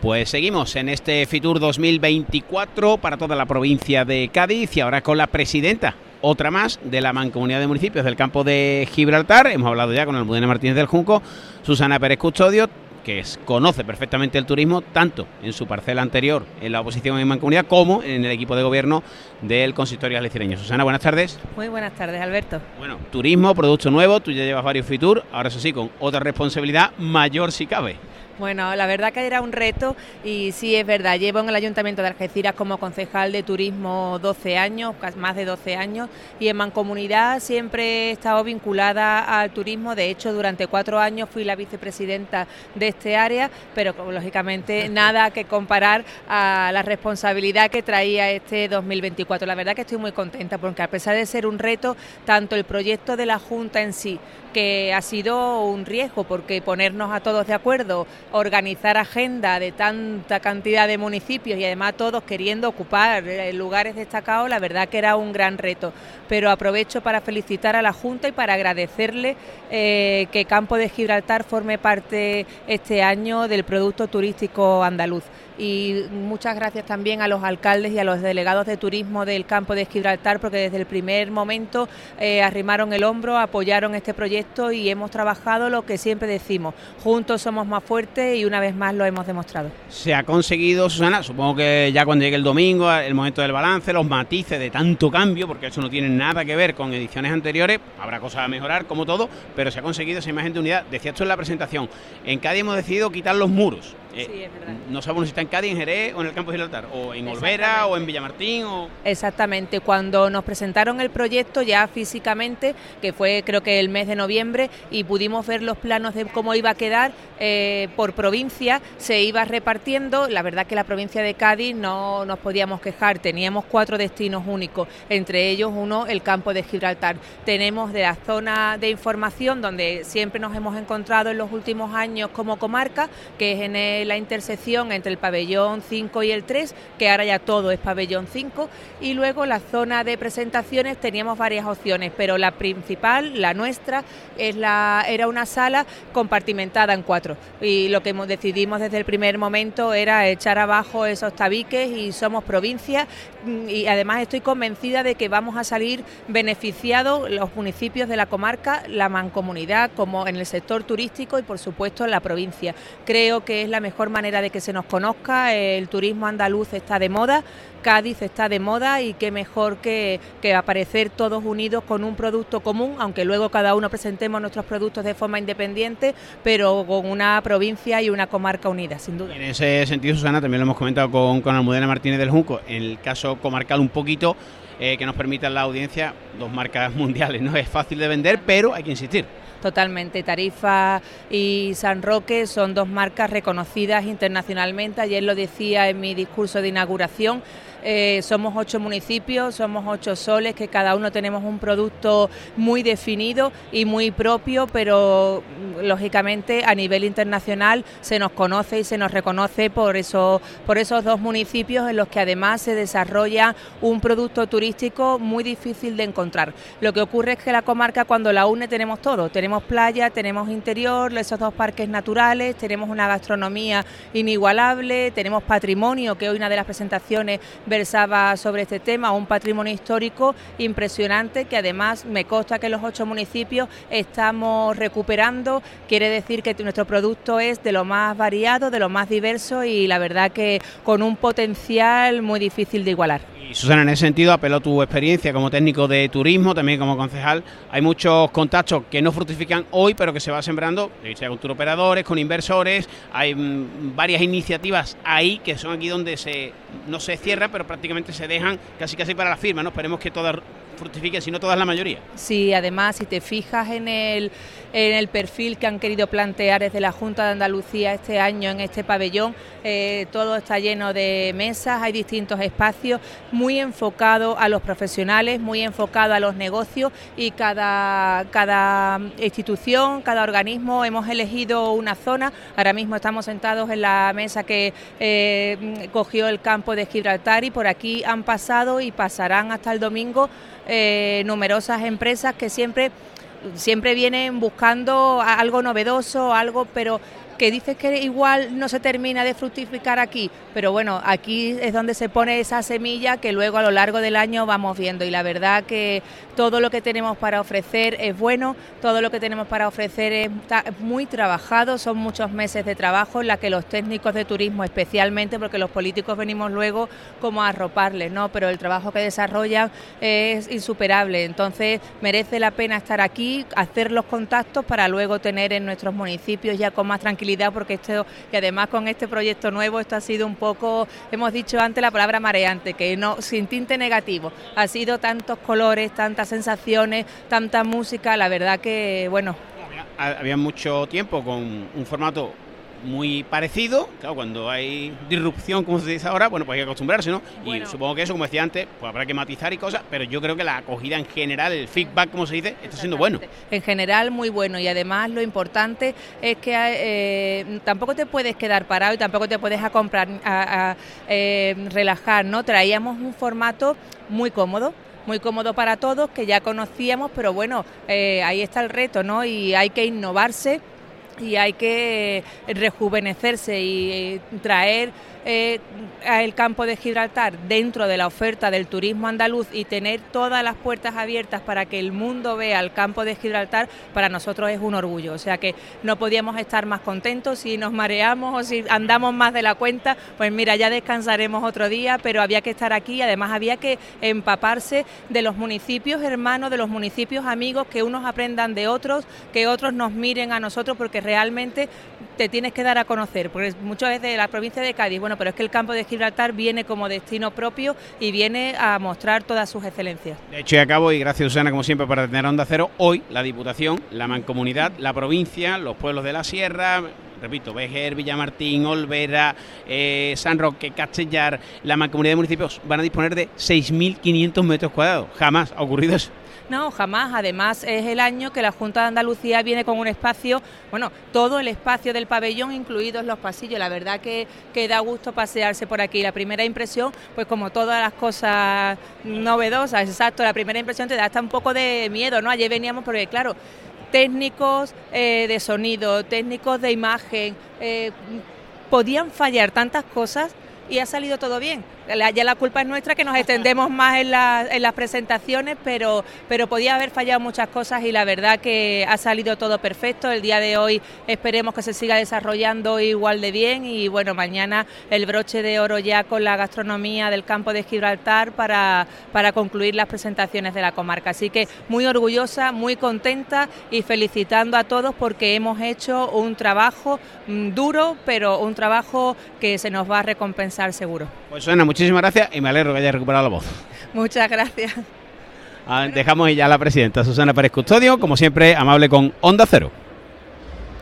Pues seguimos en este Fitur 2024 para toda la provincia de Cádiz y ahora con la presidenta, otra más, de la Mancomunidad de Municipios del campo de Gibraltar. Hemos hablado ya con Almudena Martínez del Junco, Susana Pérez Custodio, que conoce perfectamente el turismo, tanto en su parcela anterior en la oposición en Mancomunidad como en el equipo de gobierno del consistorio alicireño. Susana, buenas tardes. Muy buenas tardes, Alberto. Bueno, turismo, producto nuevo, tú ya llevas varios Fitur, ahora eso sí, con otra responsabilidad mayor si cabe. Bueno, la verdad que era un reto y sí es verdad, llevo en el Ayuntamiento de Algeciras como concejal de turismo 12 años, más de 12 años, y en Mancomunidad siempre he estado vinculada al turismo, de hecho durante cuatro años fui la vicepresidenta de este área, pero lógicamente nada que comparar a la responsabilidad que traía este 2024. La verdad que estoy muy contenta porque a pesar de ser un reto, tanto el proyecto de la Junta en sí, que ha sido un riesgo porque ponernos a todos de acuerdo, organizar agenda de tanta cantidad de municipios y además todos queriendo ocupar eh, lugares destacados, la verdad que era un gran reto. Pero aprovecho para felicitar a la Junta y para agradecerle eh, que Campo de Gibraltar forme parte este año del producto turístico andaluz y muchas gracias también a los alcaldes y a los delegados de turismo del campo de Gibraltar porque desde el primer momento eh, arrimaron el hombro, apoyaron este proyecto y hemos trabajado lo que siempre decimos, juntos somos más fuertes y una vez más lo hemos demostrado. Se ha conseguido, Susana, supongo que ya cuando llegue el domingo, el momento del balance, los matices de tanto cambio, porque eso no tiene nada que ver con ediciones anteriores, habrá cosas a mejorar como todo, pero se ha conseguido esa imagen de unidad. Decía esto en la presentación, en Cádiz hemos decidido quitar los muros eh, no sabemos si está en Cádiz, en Jerez o en el campo de Gibraltar, o en Olvera o en Villamartín. O... Exactamente, cuando nos presentaron el proyecto ya físicamente, que fue creo que el mes de noviembre, y pudimos ver los planos de cómo iba a quedar eh, por provincia, se iba repartiendo. La verdad que la provincia de Cádiz no nos podíamos quejar, teníamos cuatro destinos únicos, entre ellos uno el campo de Gibraltar. Tenemos de la zona de información donde siempre nos hemos encontrado en los últimos años como comarca, que es en el la intersección entre el pabellón 5 y el 3, que ahora ya todo es pabellón 5, y luego la zona de presentaciones teníamos varias opciones, pero la principal, la nuestra, es la, era una sala compartimentada en cuatro. Y lo que decidimos desde el primer momento era echar abajo esos tabiques y somos provincia y además estoy convencida de que vamos a salir beneficiados los municipios de la comarca, la mancomunidad, como en el sector turístico y por supuesto en la provincia. Creo que es la mejor mejor manera de que se nos conozca. El turismo andaluz está de moda, Cádiz está de moda y qué mejor que, aparecer todos unidos con un producto común, aunque luego cada uno presentemos nuestros productos de forma independiente, pero con una provincia y una comarca unida, sin duda. En ese sentido, Susana, también lo hemos comentado con, con Almudena Martínez del Junco, en el caso comarcal un poquito, eh, que nos permitan la audiencia dos marcas mundiales. No es fácil de vender, pero hay que insistir. Totalmente. Tarifa y San Roque son dos marcas reconocidas internacionalmente. Ayer lo decía en mi discurso de inauguración. Eh, somos ocho municipios, somos ocho soles, que cada uno tenemos un producto muy definido y muy propio, pero mm, lógicamente a nivel internacional se nos conoce y se nos reconoce por, eso, por esos dos municipios en los que además se desarrolla un producto turístico muy difícil de encontrar. Lo que ocurre es que la comarca cuando la une tenemos todo, tenemos playa, tenemos interior, esos dos parques naturales, tenemos una gastronomía inigualable, tenemos patrimonio, que hoy una de las presentaciones versaba sobre este tema, un patrimonio histórico impresionante que además me consta que los ocho municipios estamos recuperando, quiere decir que nuestro producto es de lo más variado, de lo más diverso y la verdad que con un potencial muy difícil de igualar. Y Susana, en ese sentido, apeló tu experiencia como técnico de turismo, también como concejal. Hay muchos contactos que no fructifican hoy, pero que se va sembrando, sea con turoperadores, con inversores. Hay mm, varias iniciativas ahí que son aquí donde se no se cierra, pero prácticamente se dejan casi casi para la firma. ¿no? Esperemos que todas fructifiquen, si no todas la mayoría. Sí, además, si te fijas en el, en el perfil que han querido plantear desde la Junta de Andalucía este año en este pabellón, eh, todo está lleno de mesas, hay distintos espacios, muy enfocado a los profesionales, muy enfocado a los negocios y cada, cada institución, cada organismo hemos elegido una zona. Ahora mismo estamos sentados en la mesa que eh, cogió el campo de Gibraltar y por aquí han pasado y pasarán hasta el domingo eh, numerosas empresas que siempre siempre vienen buscando algo novedoso, algo, pero que dices que igual no se termina de fructificar aquí, pero bueno, aquí es donde se pone esa semilla que luego a lo largo del año vamos viendo y la verdad que todo lo que tenemos para ofrecer es bueno, todo lo que tenemos para ofrecer es muy trabajado, son muchos meses de trabajo en la que los técnicos de turismo especialmente, porque los políticos venimos luego como a arroparles, ¿no? pero el trabajo que desarrollan es insuperable, entonces merece la pena estar aquí, hacer los contactos para luego tener en nuestros municipios ya con más tranquilidad, porque esto, y además con este proyecto nuevo, esto ha sido un poco, hemos dicho antes la palabra mareante, que no, sin tinte negativo, ha sido tantos colores, tantas sensaciones, tanta música, la verdad que, bueno. había mucho tiempo con un formato muy parecido. Claro, cuando hay disrupción, como se dice ahora, bueno, pues hay que acostumbrarse, ¿no? Y supongo que eso, como decía antes, pues habrá que matizar y cosas, pero yo creo que la acogida en general, el feedback, como se dice, está siendo bueno. En general, muy bueno. Y además, lo importante es que eh, tampoco te puedes quedar parado y tampoco te puedes a comprar, a, eh, relajar, ¿no? Traíamos un formato muy cómodo muy cómodo para todos, que ya conocíamos, pero bueno, eh, ahí está el reto, ¿no? Y hay que innovarse y hay que rejuvenecerse y traer eh, el campo de Gibraltar dentro de la oferta del turismo andaluz y tener todas las puertas abiertas para que el mundo vea el campo de Gibraltar, para nosotros es un orgullo. O sea que no podíamos estar más contentos si nos mareamos o si andamos más de la cuenta, pues mira, ya descansaremos otro día, pero había que estar aquí, además había que empaparse de los municipios hermanos, de los municipios amigos, que unos aprendan de otros, que otros nos miren a nosotros, porque realmente te tienes que dar a conocer, porque muchas veces la provincia de Cádiz, bueno, pero es que el campo de Gibraltar viene como destino propio y viene a mostrar todas sus excelencias. De hecho, y acabo, y gracias Susana, como siempre, para tener Onda Cero, hoy la Diputación, la Mancomunidad, la provincia, los pueblos de la Sierra, repito, Vejer, Villamartín, Olvera, eh, San Roque, Castellar, la mancomunidad de municipios van a disponer de 6.500 metros cuadrados. Jamás ha ocurrido eso. No, jamás. Además, es el año que la Junta de Andalucía viene con un espacio, bueno, todo el espacio del pabellón, incluidos los pasillos. La verdad que, que da gusto pasearse por aquí. La primera impresión, pues como todas las cosas novedosas, exacto, la primera impresión te da hasta un poco de miedo, ¿no? Ayer veníamos porque, claro, técnicos eh, de sonido, técnicos de imagen, eh, podían fallar tantas cosas y ha salido todo bien ya la culpa es nuestra que nos extendemos más en, en, las presentaciones, pero, pero podía haber fallado muchas cosas y la verdad que ha salido todo perfecto. El día de hoy esperemos que se siga desarrollando igual de bien y bueno, mañana el broche de oro ya con la gastronomía del campo de Gibraltar para, para concluir las presentaciones de la comarca. Así que muy orgullosa, muy contenta y felicitando a todos porque hemos hecho un trabajo mm, duro, pero un trabajo que se nos va a recompensar seguro. Pues suena muchísimas gracias y me alegro que haya recuperado la voz. Muchas gracias. Ah, dejamos ya a la presidenta Susana Pérez Custodio, como siempre, amable con Onda Cero.